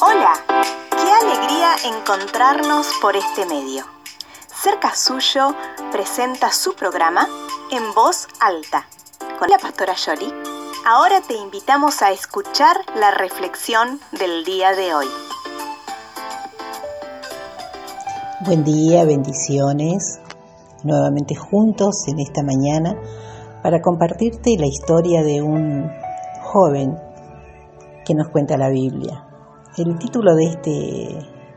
Hola, qué alegría encontrarnos por este medio. Cerca Suyo presenta su programa en voz alta con la pastora Yoli. Ahora te invitamos a escuchar la reflexión del día de hoy. Buen día, bendiciones. Nuevamente juntos en esta mañana para compartirte la historia de un joven que nos cuenta la Biblia. El título de este,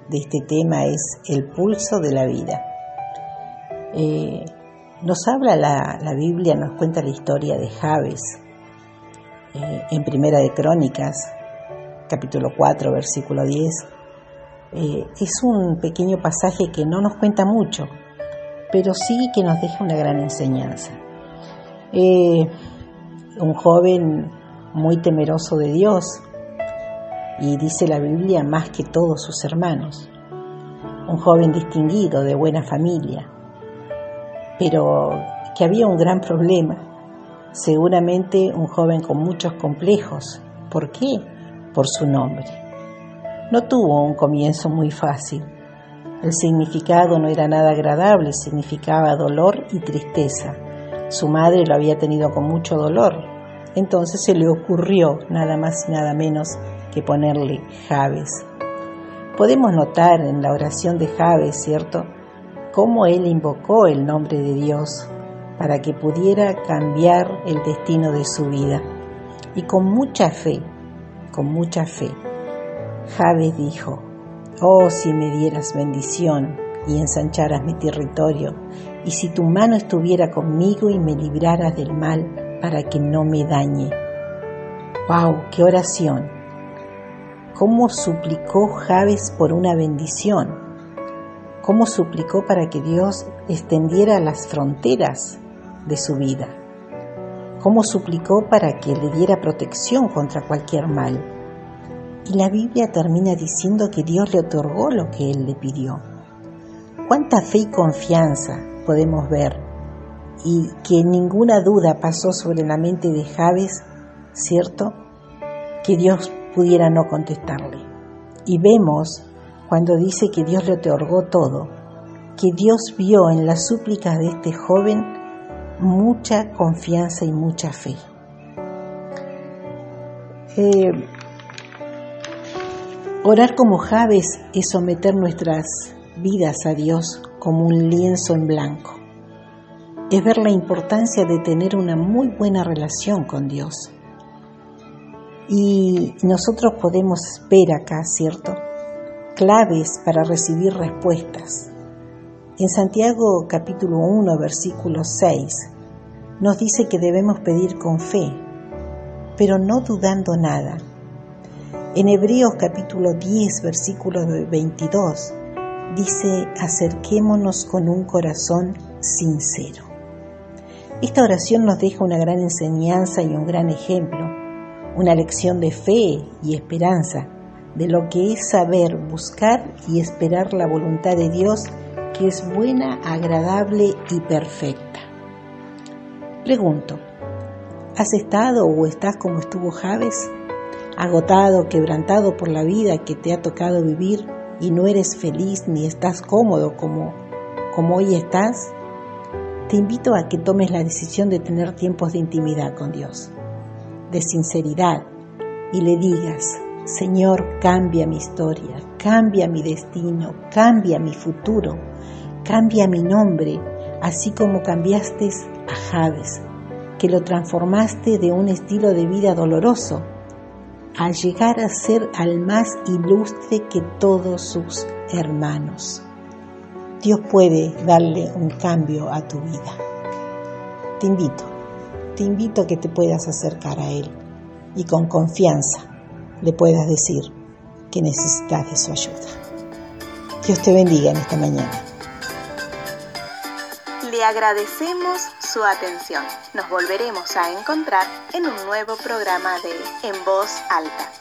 de este tema es El pulso de la vida. Eh, nos habla la, la, Biblia, nos cuenta la historia de Javes eh, en Primera de Crónicas, capítulo 4, versículo 10. Eh, es un pequeño pasaje que no nos cuenta mucho, pero sí que nos deja una gran enseñanza. un joven muy temeroso de Dios, y dice la Biblia más que todos sus hermanos. Un joven distinguido, de buena familia, pero que había un gran problema. Seguramente un joven con muchos complejos. ¿Por qué? Por su nombre. No tuvo un comienzo muy fácil. El significado no era nada agradable, significaba dolor y tristeza. Su madre lo había tenido con mucho dolor. Entonces se le ocurrió nada más y nada menos que ponerle Javes. Podemos notar en la oración de Javes, ¿cierto?, cómo él invocó el nombre de Dios para que pudiera cambiar el destino de su vida. Y con mucha fe, con mucha fe, Javes dijo, oh si me dieras bendición y ensancharas mi territorio, y si tu mano estuviera conmigo y me libraras del mal para que no me dañe. ¡Wow! ¡Qué oración! Cómo suplicó Javes por una bendición, cómo suplicó para que Dios extendiera las fronteras de su vida, cómo suplicó para que le diera protección contra cualquier mal. Y la Biblia termina diciendo que Dios le otorgó lo que él le pidió. ¿Cuánta fe y confianza podemos ver? Y que ninguna duda pasó sobre la mente de Javes, ¿cierto? Que Dios pudiera no contestarle. Y vemos, cuando dice que Dios le otorgó todo, que Dios vio en las súplicas de este joven mucha confianza y mucha fe. Eh, orar como Javes es someter nuestras vidas a Dios como un lienzo en blanco. Es ver la importancia de tener una muy buena relación con Dios y nosotros podemos ver acá, ¿cierto? Claves para recibir respuestas. En Santiago capítulo 1, versículo 6, nos dice que debemos pedir con fe, pero no dudando nada. En Hebreos capítulo 10, versículo 22, dice, acerquémonos con un corazón sincero. Esta oración nos deja una gran enseñanza y un gran ejemplo una lección de fe y esperanza, de lo que es saber buscar y esperar la voluntad de Dios que es buena, agradable y perfecta. Pregunto, ¿has estado o estás como estuvo Javes? Agotado, quebrantado por la vida que te ha tocado vivir y no eres feliz ni estás cómodo como, como hoy estás? Te invito a que tomes la decisión de tener tiempos de intimidad con Dios de sinceridad y le digas, Señor, cambia mi historia, cambia mi destino, cambia mi futuro, cambia mi nombre, así como cambiaste a Javes, que lo transformaste de un estilo de vida doloroso a llegar a ser al más ilustre que todos sus hermanos. Dios puede darle un cambio a tu vida. Te invito te invito a que te puedas acercar a Él y con confianza le puedas decir que necesitas de su ayuda. Dios te bendiga en esta mañana. Le agradecemos su atención. Nos volveremos a encontrar en un nuevo programa de En Voz Alta.